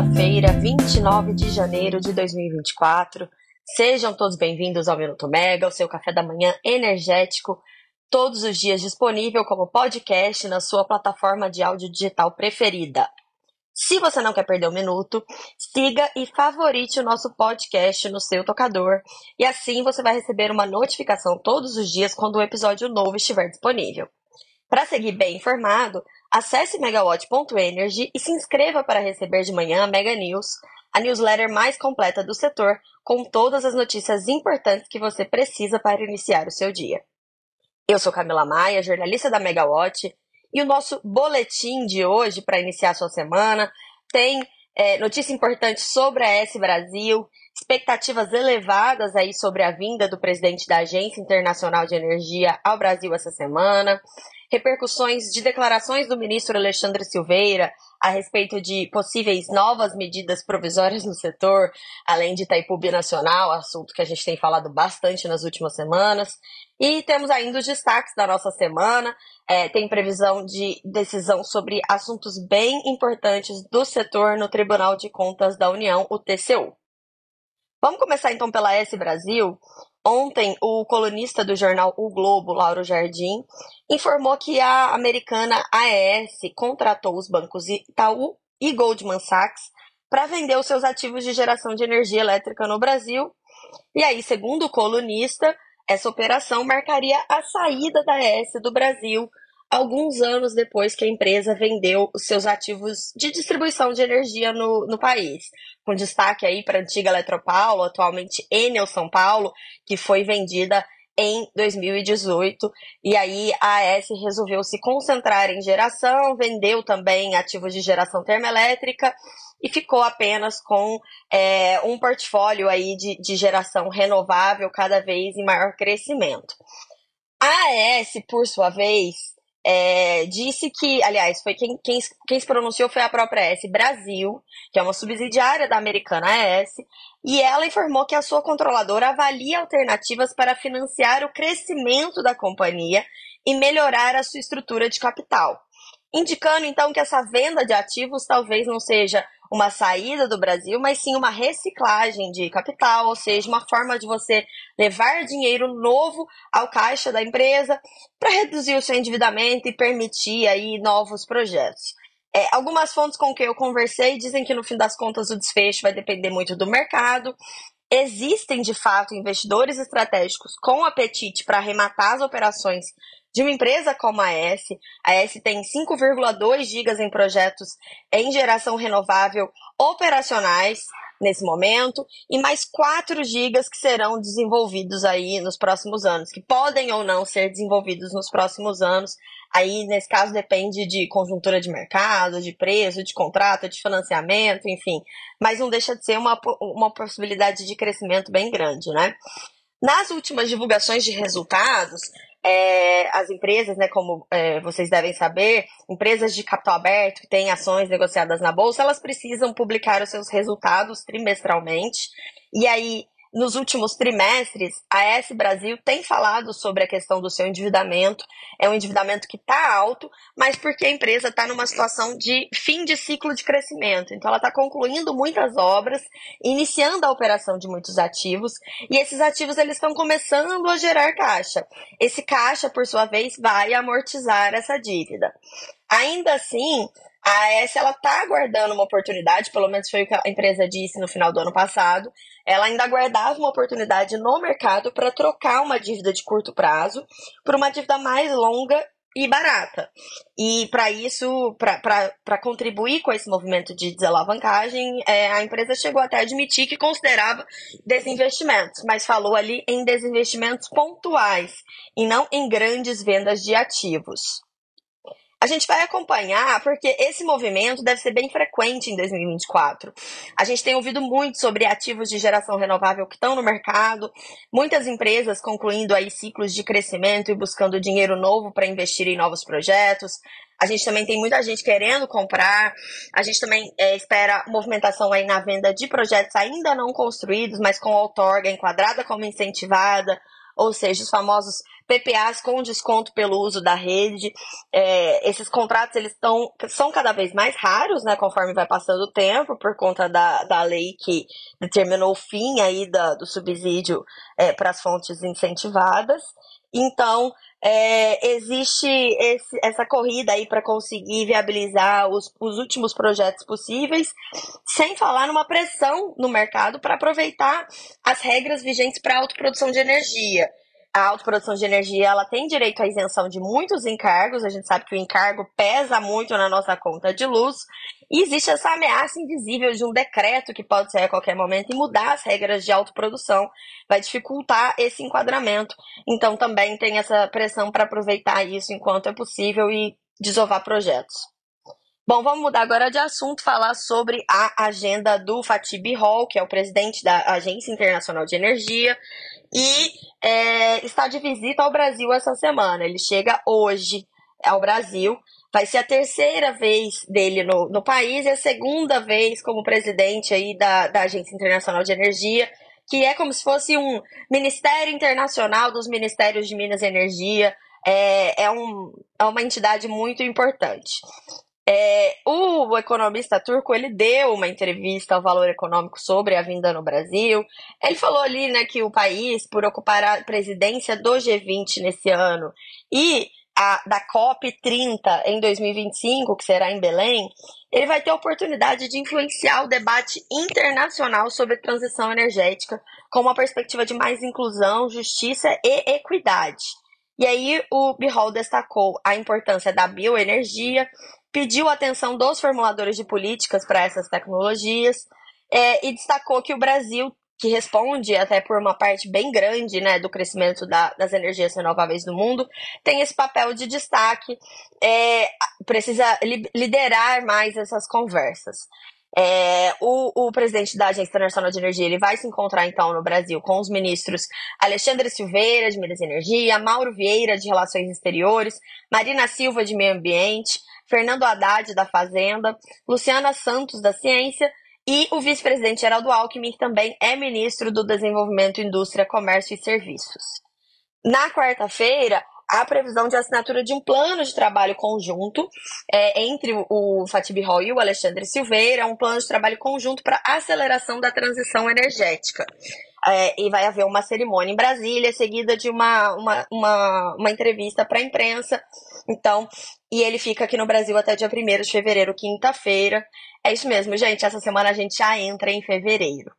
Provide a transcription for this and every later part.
quinta-feira, 29 de janeiro de 2024. Sejam todos bem-vindos ao Minuto Mega, o seu café da manhã energético, todos os dias disponível como podcast na sua plataforma de áudio digital preferida. Se você não quer perder um minuto, siga e favorite o nosso podcast no seu tocador, e assim você vai receber uma notificação todos os dias quando o episódio novo estiver disponível. Para seguir bem informado, acesse megawatt.energy e se inscreva para receber de manhã a Mega News, a newsletter mais completa do setor, com todas as notícias importantes que você precisa para iniciar o seu dia. Eu sou Camila Maia, jornalista da Megawatt, e o nosso boletim de hoje, para iniciar a sua semana, tem é, notícia importante sobre a S Brasil, expectativas elevadas aí sobre a vinda do presidente da Agência Internacional de Energia ao Brasil essa semana, repercussões de declarações do ministro Alexandre Silveira a respeito de possíveis novas medidas provisórias no setor, além de Itaipu Nacional, assunto que a gente tem falado bastante nas últimas semanas. E temos ainda os destaques da nossa semana. É, tem previsão de decisão sobre assuntos bem importantes do setor no Tribunal de Contas da União, o TCU. Vamos começar então pela S Brasil. Ontem, o colunista do jornal O Globo, Lauro Jardim, informou que a americana AES contratou os bancos Itaú e Goldman Sachs para vender os seus ativos de geração de energia elétrica no Brasil. E aí, segundo o colunista, essa operação marcaria a saída da AES do Brasil alguns anos depois que a empresa vendeu os seus ativos de distribuição de energia no, no país, com destaque aí para a antiga Eletropaulo, atualmente Enel São Paulo, que foi vendida em 2018. E aí a AES resolveu se concentrar em geração, vendeu também ativos de geração termoelétrica e ficou apenas com é, um portfólio aí de, de geração renovável cada vez em maior crescimento. A AES, por sua vez, é, disse que, aliás, foi quem, quem, quem se pronunciou foi a própria S Brasil, que é uma subsidiária da americana AES, e ela informou que a sua controladora avalia alternativas para financiar o crescimento da companhia e melhorar a sua estrutura de capital. Indicando então que essa venda de ativos talvez não seja uma saída do Brasil, mas sim uma reciclagem de capital, ou seja, uma forma de você levar dinheiro novo ao caixa da empresa para reduzir o seu endividamento e permitir aí novos projetos. É, algumas fontes com que eu conversei dizem que no fim das contas o desfecho vai depender muito do mercado. Existem de fato investidores estratégicos com apetite para arrematar as operações de uma empresa como a S. A S tem 5,2 gigas em projetos em geração renovável operacionais nesse momento e mais 4 gigas que serão desenvolvidos aí nos próximos anos, que podem ou não ser desenvolvidos nos próximos anos. Aí, nesse caso, depende de conjuntura de mercado, de preço, de contrato, de financiamento, enfim. Mas não deixa de ser uma, uma possibilidade de crescimento bem grande, né? Nas últimas divulgações de resultados, é, as empresas, né, como é, vocês devem saber, empresas de capital aberto que têm ações negociadas na bolsa, elas precisam publicar os seus resultados trimestralmente. E aí, nos últimos trimestres, a S Brasil tem falado sobre a questão do seu endividamento. É um endividamento que está alto, mas porque a empresa está numa situação de fim de ciclo de crescimento. Então, ela está concluindo muitas obras, iniciando a operação de muitos ativos, e esses ativos eles estão começando a gerar caixa. Esse caixa, por sua vez, vai amortizar essa dívida. Ainda assim, a ela está aguardando uma oportunidade, pelo menos foi o que a empresa disse no final do ano passado. Ela ainda aguardava uma oportunidade no mercado para trocar uma dívida de curto prazo por uma dívida mais longa e barata. E para isso, para contribuir com esse movimento de desalavancagem, é, a empresa chegou até a admitir que considerava desinvestimentos, mas falou ali em desinvestimentos pontuais e não em grandes vendas de ativos. A gente vai acompanhar porque esse movimento deve ser bem frequente em 2024. A gente tem ouvido muito sobre ativos de geração renovável que estão no mercado, muitas empresas concluindo aí ciclos de crescimento e buscando dinheiro novo para investir em novos projetos. A gente também tem muita gente querendo comprar. A gente também é, espera movimentação aí na venda de projetos ainda não construídos, mas com outorga enquadrada como incentivada, ou seja, os famosos PPAs com desconto pelo uso da rede. É, esses contratos eles tão, são cada vez mais raros, né, conforme vai passando o tempo, por conta da, da lei que determinou o fim aí da, do subsídio é, para as fontes incentivadas. Então, é, existe esse, essa corrida aí para conseguir viabilizar os, os últimos projetos possíveis, sem falar numa pressão no mercado para aproveitar as regras vigentes para a autoprodução de energia a autoprodução de energia ela tem direito à isenção de muitos encargos, a gente sabe que o encargo pesa muito na nossa conta de luz, e existe essa ameaça invisível de um decreto que pode sair a qualquer momento e mudar as regras de autoprodução, vai dificultar esse enquadramento. Então também tem essa pressão para aproveitar isso enquanto é possível e desovar projetos. Bom, vamos mudar agora de assunto, falar sobre a agenda do Fatih Birol, que é o presidente da Agência Internacional de Energia, e é, está de visita ao Brasil essa semana. Ele chega hoje ao Brasil. Vai ser a terceira vez dele no, no país e a segunda vez como presidente aí da, da Agência Internacional de Energia, que é como se fosse um Ministério Internacional dos Ministérios de Minas e Energia. É, é, um, é uma entidade muito importante. É, o economista turco ele deu uma entrevista ao Valor Econômico sobre a vinda no Brasil. Ele falou ali, né, que o país, por ocupar a presidência do G20 nesse ano e a, da COP 30 em 2025, que será em Belém, ele vai ter a oportunidade de influenciar o debate internacional sobre transição energética com uma perspectiva de mais inclusão, justiça e equidade. E aí o Bihol destacou a importância da bioenergia pediu a atenção dos formuladores de políticas para essas tecnologias é, e destacou que o Brasil, que responde até por uma parte bem grande né, do crescimento da, das energias renováveis do mundo, tem esse papel de destaque, é, precisa li liderar mais essas conversas. É, o, o, presidente da Agência Internacional de Energia ele vai se encontrar então no Brasil com os ministros Alexandre Silveira, de Minas e Energia, Mauro Vieira, de Relações Exteriores, Marina Silva, de Meio Ambiente, Fernando Haddad, da Fazenda, Luciana Santos, da Ciência, e o vice-presidente Geraldo Alckmin, que também é ministro do Desenvolvimento, Indústria, Comércio e Serviços. Na quarta-feira, a previsão de assinatura de um plano de trabalho conjunto é, entre o Fatih Roy e o Alexandre Silveira, um plano de trabalho conjunto para aceleração da transição energética. É, e vai haver uma cerimônia em Brasília, seguida de uma, uma, uma, uma entrevista para a imprensa. Então, e ele fica aqui no Brasil até dia 1 de fevereiro, quinta-feira. É isso mesmo, gente. Essa semana a gente já entra em fevereiro.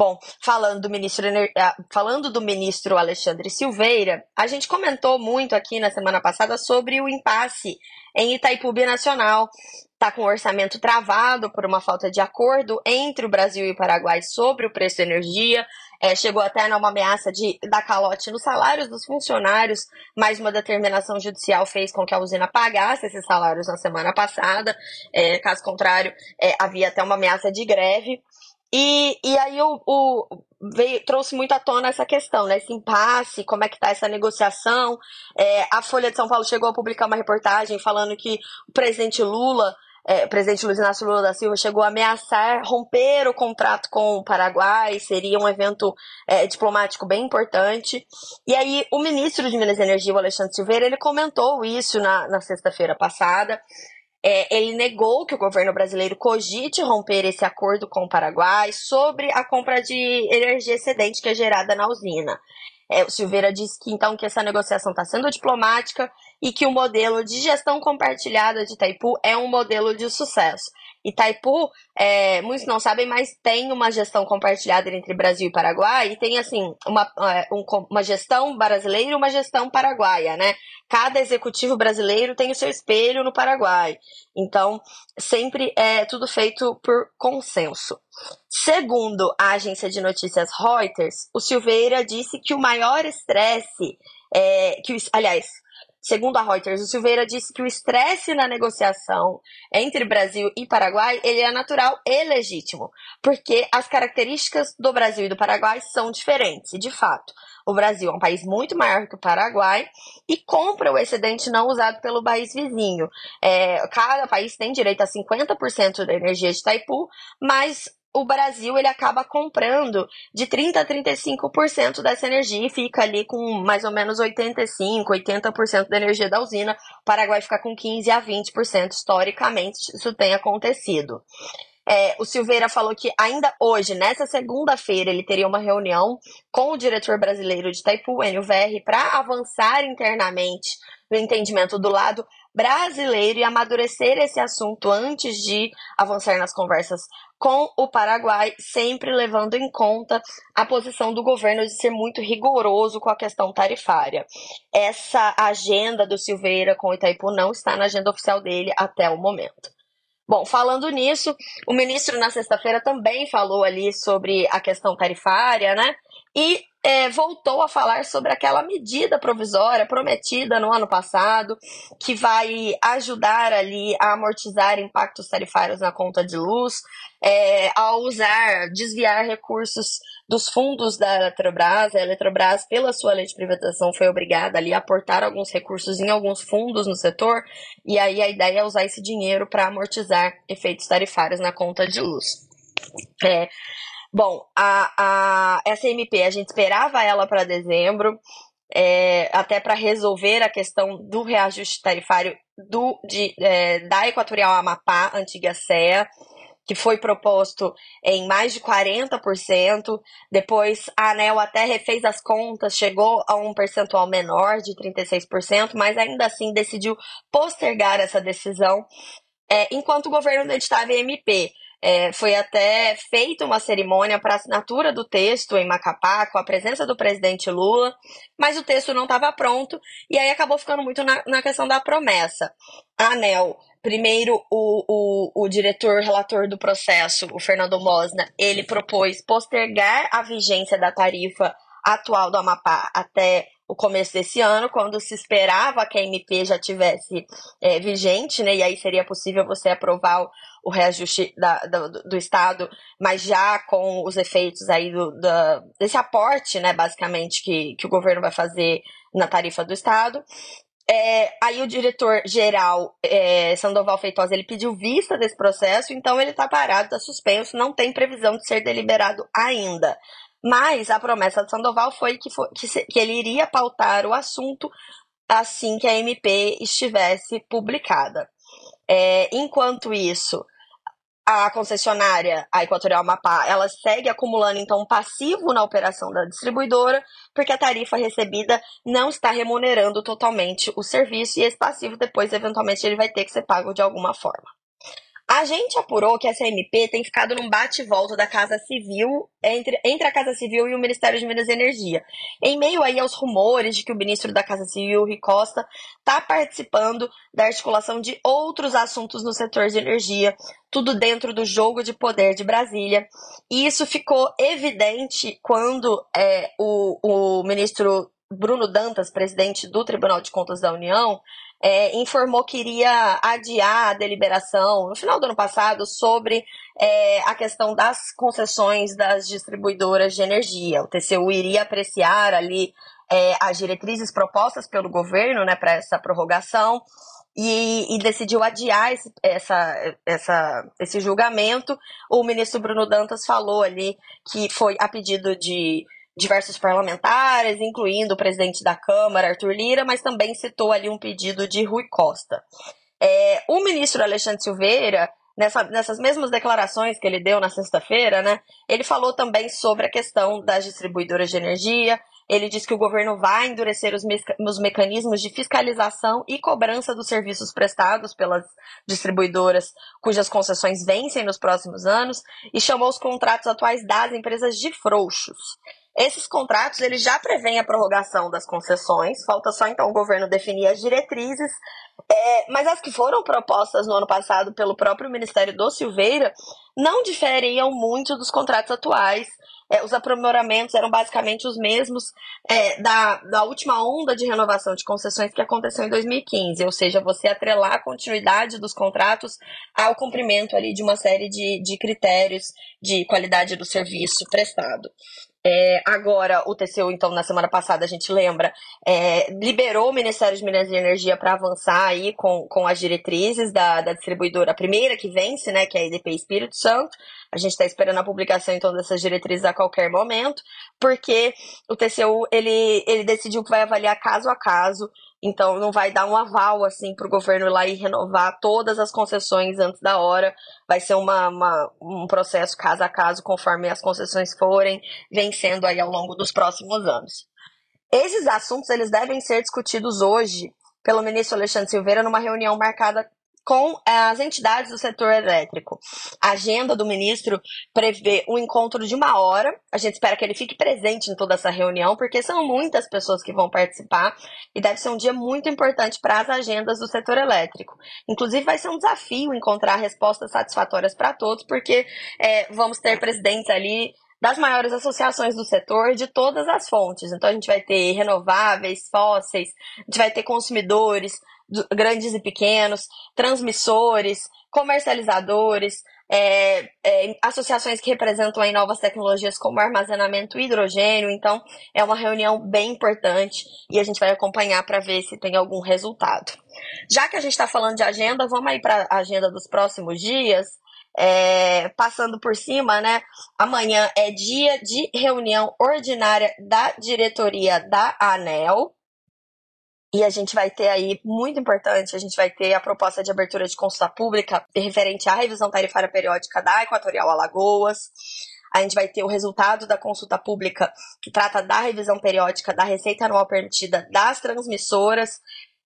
Bom, falando do ministro, ah, falando do ministro Alexandre Silveira, a gente comentou muito aqui na semana passada sobre o impasse em Itaipu Nacional. Está com o orçamento travado por uma falta de acordo entre o Brasil e o Paraguai sobre o preço da energia. É, chegou até a uma ameaça de dar calote nos salários dos funcionários, mas uma determinação judicial fez com que a usina pagasse esses salários na semana passada. É, caso contrário, é, havia até uma ameaça de greve. E, e aí o, o veio, trouxe muito à tona essa questão, né? Esse impasse, como é que tá essa negociação. É, a Folha de São Paulo chegou a publicar uma reportagem falando que o presidente Lula, é, o presidente Luiz Inácio Lula da Silva, chegou a ameaçar romper o contrato com o Paraguai, seria um evento é, diplomático bem importante. E aí o ministro de Minas e Energia, o Alexandre Silveira, ele comentou isso na, na sexta-feira passada. É, ele negou que o governo brasileiro cogite romper esse acordo com o Paraguai sobre a compra de energia excedente que é gerada na usina. É, o Silveira disse que então que essa negociação está sendo diplomática e que o modelo de gestão compartilhada de Itaipu é um modelo de sucesso. Itaipu, é, muitos não sabem, mas tem uma gestão compartilhada entre Brasil e Paraguai, e tem, assim, uma, é, um, uma gestão brasileira e uma gestão paraguaia, né? Cada executivo brasileiro tem o seu espelho no Paraguai. Então, sempre é tudo feito por consenso. Segundo a agência de notícias Reuters, o Silveira disse que o maior estresse, é, que, aliás, Segundo a Reuters, o Silveira disse que o estresse na negociação entre Brasil e Paraguai ele é natural e legítimo, porque as características do Brasil e do Paraguai são diferentes. De fato, o Brasil é um país muito maior que o Paraguai e compra o excedente não usado pelo país vizinho. É, cada país tem direito a 50% da energia de Itaipu, mas o Brasil ele acaba comprando de 30 a 35% dessa energia e fica ali com mais ou menos 85, 80% da energia da usina. O Paraguai fica com 15 a 20%. Historicamente, isso tem acontecido. É, o Silveira falou que ainda hoje, nessa segunda-feira, ele teria uma reunião com o diretor brasileiro de Itaipu, Enio VR, para avançar internamente no entendimento do lado brasileiro e amadurecer esse assunto antes de avançar nas conversas com o Paraguai, sempre levando em conta a posição do governo de ser muito rigoroso com a questão tarifária. Essa agenda do Silveira com o Itaipu não está na agenda oficial dele até o momento. Bom, falando nisso, o ministro na sexta-feira também falou ali sobre a questão tarifária, né? E é, voltou a falar sobre aquela medida provisória prometida no ano passado, que vai ajudar ali a amortizar impactos tarifários na conta de luz, é, ao usar, desviar recursos dos fundos da Eletrobras. A Eletrobras, pela sua lei de privatização, foi obrigada ali a aportar alguns recursos em alguns fundos no setor, e aí a ideia é usar esse dinheiro para amortizar efeitos tarifários na conta de luz. É, Bom, a, a, essa MP, a gente esperava ela para dezembro, é, até para resolver a questão do reajuste tarifário do, de, é, da Equatorial Amapá, antiga CEA, que foi proposto em mais de 40%. Depois a ANEL até refez as contas, chegou a um percentual menor de 36%, mas ainda assim decidiu postergar essa decisão, é, enquanto o governo editava MP. É, foi até feita uma cerimônia para assinatura do texto em Macapá, com a presença do presidente Lula, mas o texto não estava pronto, e aí acabou ficando muito na, na questão da promessa. A ANEL, primeiro o, o, o diretor relator do processo, o Fernando Mosna, ele propôs postergar a vigência da tarifa atual do Amapá até o começo desse ano, quando se esperava que a MP já tivesse é, vigente, né? E aí seria possível você aprovar o, reajuste da, do, do, Estado, mas já com os efeitos aí do, desse aporte, né, basicamente, que, que o governo vai fazer na tarifa do Estado. É, aí o diretor-geral, é, Sandoval Feitosa, ele pediu vista desse processo, então ele está parado, está suspenso, não tem previsão de ser deliberado ainda. Mas a promessa de Sandoval foi que, foi, que, se, que ele iria pautar o assunto assim que a MP estivesse publicada. É, enquanto isso, a concessionária, a Equatorial Mapá, ela segue acumulando então um passivo na operação da distribuidora, porque a tarifa recebida não está remunerando totalmente o serviço e esse passivo depois eventualmente ele vai ter que ser pago de alguma forma. A gente apurou que essa MP tem ficado num bate-volta da Casa Civil, entre, entre a Casa Civil e o Ministério de Minas e Energia. Em meio aí aos rumores de que o ministro da Casa Civil, Rui Costa, está participando da articulação de outros assuntos no setor de energia, tudo dentro do jogo de poder de Brasília. E isso ficou evidente quando é, o, o ministro Bruno Dantas, presidente do Tribunal de Contas da União, é, informou que iria adiar a deliberação no final do ano passado sobre é, a questão das concessões das distribuidoras de energia. O TCU iria apreciar ali é, as diretrizes propostas pelo governo né, para essa prorrogação. E, e, decidiu adiar esse, essa, essa, esse julgamento. O ministro Bruno Dantas falou ali que foi a pedido de diversos parlamentares, incluindo o presidente da Câmara, Arthur Lira, mas também citou ali um pedido de Rui Costa. É, o ministro Alexandre Silveira, nessa, nessas mesmas declarações que ele deu na sexta-feira, né, ele falou também sobre a questão das distribuidoras de energia. Ele disse que o governo vai endurecer os, os mecanismos de fiscalização e cobrança dos serviços prestados pelas distribuidoras cujas concessões vencem nos próximos anos e chamou os contratos atuais das empresas de frouxos. Esses contratos eles já prevêem a prorrogação das concessões, falta só então o governo definir as diretrizes, é, mas as que foram propostas no ano passado pelo próprio Ministério do Silveira não diferiam muito dos contratos atuais. É, os aprimoramentos eram basicamente os mesmos é, da, da última onda de renovação de concessões que aconteceu em 2015, ou seja, você atrelar a continuidade dos contratos ao cumprimento ali de uma série de, de critérios de qualidade do serviço prestado. É, agora, o TCU, então, na semana passada, a gente lembra, é, liberou o Ministério de Minas e Energia para avançar aí com, com as diretrizes da, da distribuidora, primeira que vence, né, que é a EDP Espírito Santo. A gente está esperando a publicação, então, dessas diretrizes a qualquer momento, porque o TCU, ele, ele decidiu que vai avaliar caso a caso então não vai dar um aval assim para o governo ir lá e renovar todas as concessões antes da hora. Vai ser uma, uma, um processo caso a caso, conforme as concessões forem vencendo aí ao longo dos próximos anos. Esses assuntos eles devem ser discutidos hoje pelo ministro Alexandre Silveira numa reunião marcada com as entidades do setor elétrico. A agenda do ministro prevê um encontro de uma hora. A gente espera que ele fique presente em toda essa reunião, porque são muitas pessoas que vão participar e deve ser um dia muito importante para as agendas do setor elétrico. Inclusive, vai ser um desafio encontrar respostas satisfatórias para todos, porque é, vamos ter presidentes ali das maiores associações do setor de todas as fontes. Então a gente vai ter renováveis, fósseis, a gente vai ter consumidores, grandes e pequenos, transmissores, comercializadores, é, é, associações que representam aí novas tecnologias como armazenamento e hidrogênio. Então, é uma reunião bem importante e a gente vai acompanhar para ver se tem algum resultado. Já que a gente está falando de agenda, vamos aí para a agenda dos próximos dias. É, passando por cima, né? Amanhã é dia de reunião ordinária da diretoria da ANEL. E a gente vai ter aí, muito importante, a gente vai ter a proposta de abertura de consulta pública referente à revisão tarifária periódica da Equatorial Alagoas. A gente vai ter o resultado da consulta pública que trata da revisão periódica da receita anual permitida das transmissoras.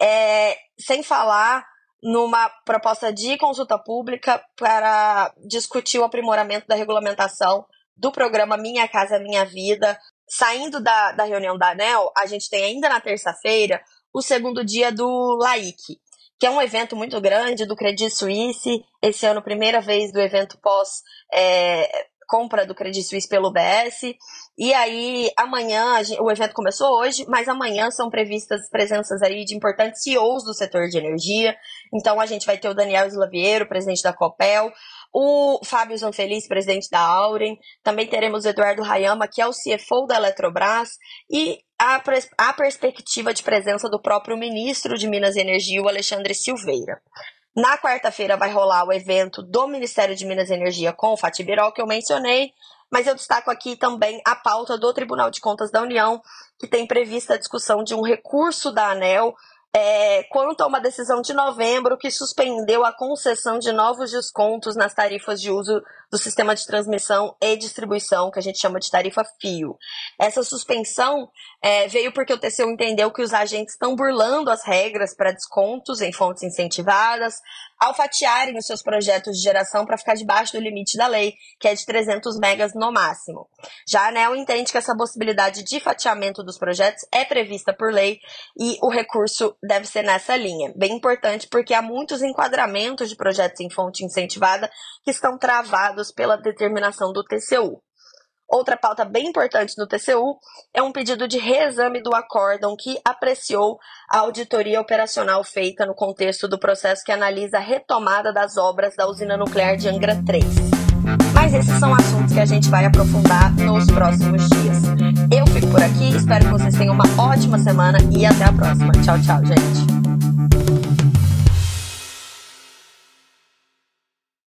É, sem falar numa proposta de consulta pública para discutir o aprimoramento da regulamentação do programa Minha Casa Minha Vida. Saindo da, da reunião da ANEL, a gente tem ainda na terça-feira o segundo dia do LAIC, que é um evento muito grande do Credit Suisse. Esse ano, primeira vez do evento pós é, compra do Credit Suisse pelo BS. E aí, amanhã, o evento começou hoje, mas amanhã são previstas presenças aí de importantes CEOs do setor de energia. Então, a gente vai ter o Daniel Slaviero, presidente da Copel, o Fábio Zanfeliz, presidente da Auren, também teremos o Eduardo Rayama, que é o CFO da Eletrobras, e a, a perspectiva de presença do próprio ministro de Minas e Energia, o Alexandre Silveira. Na quarta-feira vai rolar o evento do Ministério de Minas e Energia com o Fatih Birol, que eu mencionei, mas eu destaco aqui também a pauta do Tribunal de Contas da União, que tem prevista a discussão de um recurso da ANEL é, quanto a uma decisão de novembro que suspendeu a concessão de novos descontos nas tarifas de uso do sistema de transmissão e distribuição, que a gente chama de tarifa fio. Essa suspensão é, veio porque o TCU entendeu que os agentes estão burlando as regras para descontos em fontes incentivadas, ao fatiarem os seus projetos de geração para ficar debaixo do limite da lei, que é de 300 megas no máximo. Já a ANEL entende que essa possibilidade de fatiamento dos projetos é prevista por lei e o recurso deve ser nessa linha. Bem importante porque há muitos enquadramentos de projetos em fonte incentivada que estão travados pela determinação do TCU. Outra pauta bem importante no TCU é um pedido de reexame do acórdão que apreciou a auditoria operacional feita no contexto do processo que analisa a retomada das obras da usina nuclear de Angra 3. Mas esses são assuntos que a gente vai aprofundar nos próximos dias. Eu fico por aqui, espero que vocês tenham uma ótima semana e até a próxima. Tchau, tchau, gente.